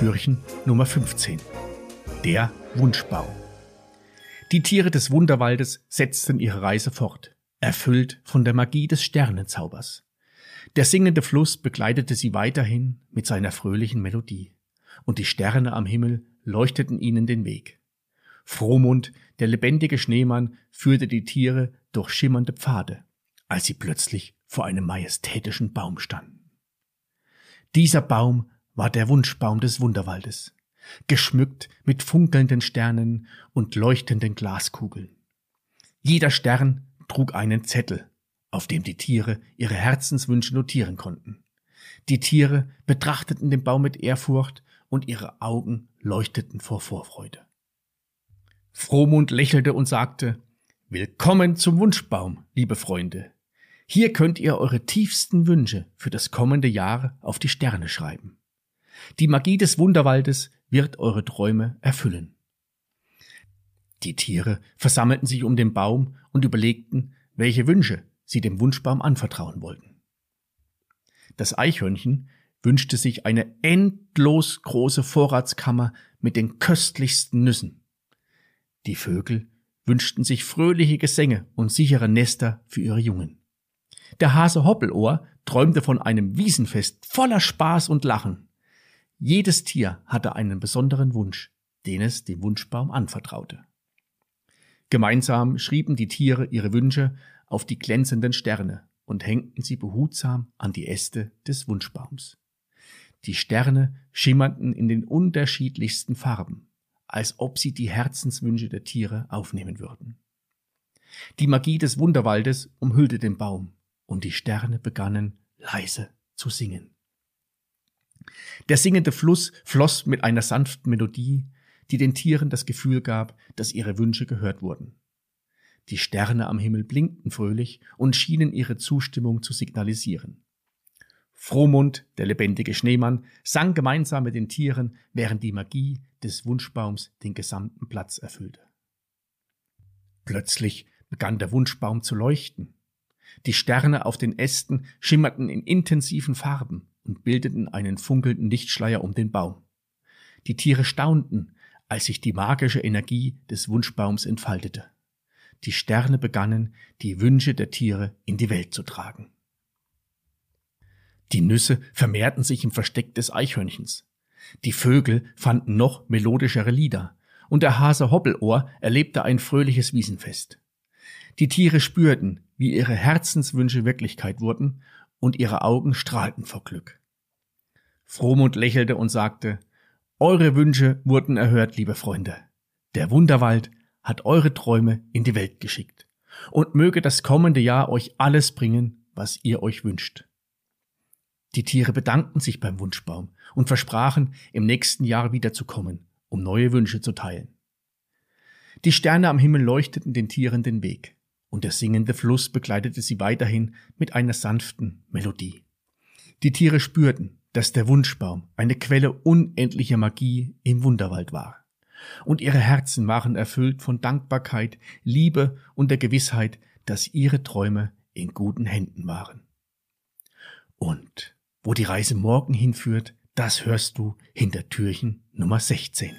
Türchen Nummer 15. Der Wunschbaum. Die Tiere des Wunderwaldes setzten ihre Reise fort, erfüllt von der Magie des Sternenzaubers. Der singende Fluss begleitete sie weiterhin mit seiner fröhlichen Melodie, und die Sterne am Himmel leuchteten ihnen den Weg. Frohmund, der lebendige Schneemann, führte die Tiere durch schimmernde Pfade, als sie plötzlich vor einem majestätischen Baum standen. Dieser Baum war der Wunschbaum des Wunderwaldes, geschmückt mit funkelnden Sternen und leuchtenden Glaskugeln. Jeder Stern trug einen Zettel, auf dem die Tiere ihre Herzenswünsche notieren konnten. Die Tiere betrachteten den Baum mit Ehrfurcht und ihre Augen leuchteten vor Vorfreude. Frohmund lächelte und sagte, Willkommen zum Wunschbaum, liebe Freunde. Hier könnt ihr eure tiefsten Wünsche für das kommende Jahr auf die Sterne schreiben. Die Magie des Wunderwaldes wird eure Träume erfüllen. Die Tiere versammelten sich um den Baum und überlegten, welche Wünsche sie dem Wunschbaum anvertrauen wollten. Das Eichhörnchen wünschte sich eine endlos große Vorratskammer mit den köstlichsten Nüssen. Die Vögel wünschten sich fröhliche Gesänge und sichere Nester für ihre Jungen. Der Hase Hoppelohr träumte von einem Wiesenfest voller Spaß und Lachen. Jedes Tier hatte einen besonderen Wunsch, den es dem Wunschbaum anvertraute. Gemeinsam schrieben die Tiere ihre Wünsche auf die glänzenden Sterne und hängten sie behutsam an die Äste des Wunschbaums. Die Sterne schimmerten in den unterschiedlichsten Farben, als ob sie die Herzenswünsche der Tiere aufnehmen würden. Die Magie des Wunderwaldes umhüllte den Baum, und die Sterne begannen leise zu singen. Der singende Fluss floss mit einer sanften Melodie, die den Tieren das Gefühl gab, dass ihre Wünsche gehört wurden. Die Sterne am Himmel blinkten fröhlich und schienen ihre Zustimmung zu signalisieren. Frohmund, der lebendige Schneemann, sang gemeinsam mit den Tieren, während die Magie des Wunschbaums den gesamten Platz erfüllte. Plötzlich begann der Wunschbaum zu leuchten. Die Sterne auf den Ästen schimmerten in intensiven Farben und bildeten einen funkelnden Lichtschleier um den Baum. Die Tiere staunten, als sich die magische Energie des Wunschbaums entfaltete. Die Sterne begannen, die Wünsche der Tiere in die Welt zu tragen. Die Nüsse vermehrten sich im Versteck des Eichhörnchens. Die Vögel fanden noch melodischere Lieder, und der Hase Hoppelohr erlebte ein fröhliches Wiesenfest. Die Tiere spürten, wie ihre Herzenswünsche Wirklichkeit wurden und ihre Augen strahlten vor Glück. Frohmund lächelte und sagte, Eure Wünsche wurden erhört, liebe Freunde. Der Wunderwald hat eure Träume in die Welt geschickt. Und möge das kommende Jahr euch alles bringen, was ihr euch wünscht. Die Tiere bedankten sich beim Wunschbaum und versprachen, im nächsten Jahr wiederzukommen, um neue Wünsche zu teilen. Die Sterne am Himmel leuchteten den Tieren den Weg und der singende Fluss begleitete sie weiterhin mit einer sanften Melodie. Die Tiere spürten, dass der Wunschbaum eine Quelle unendlicher Magie im Wunderwald war. Und ihre Herzen waren erfüllt von Dankbarkeit, Liebe und der Gewissheit, dass ihre Träume in guten Händen waren. Und wo die Reise morgen hinführt, das hörst du hinter Türchen Nummer 16.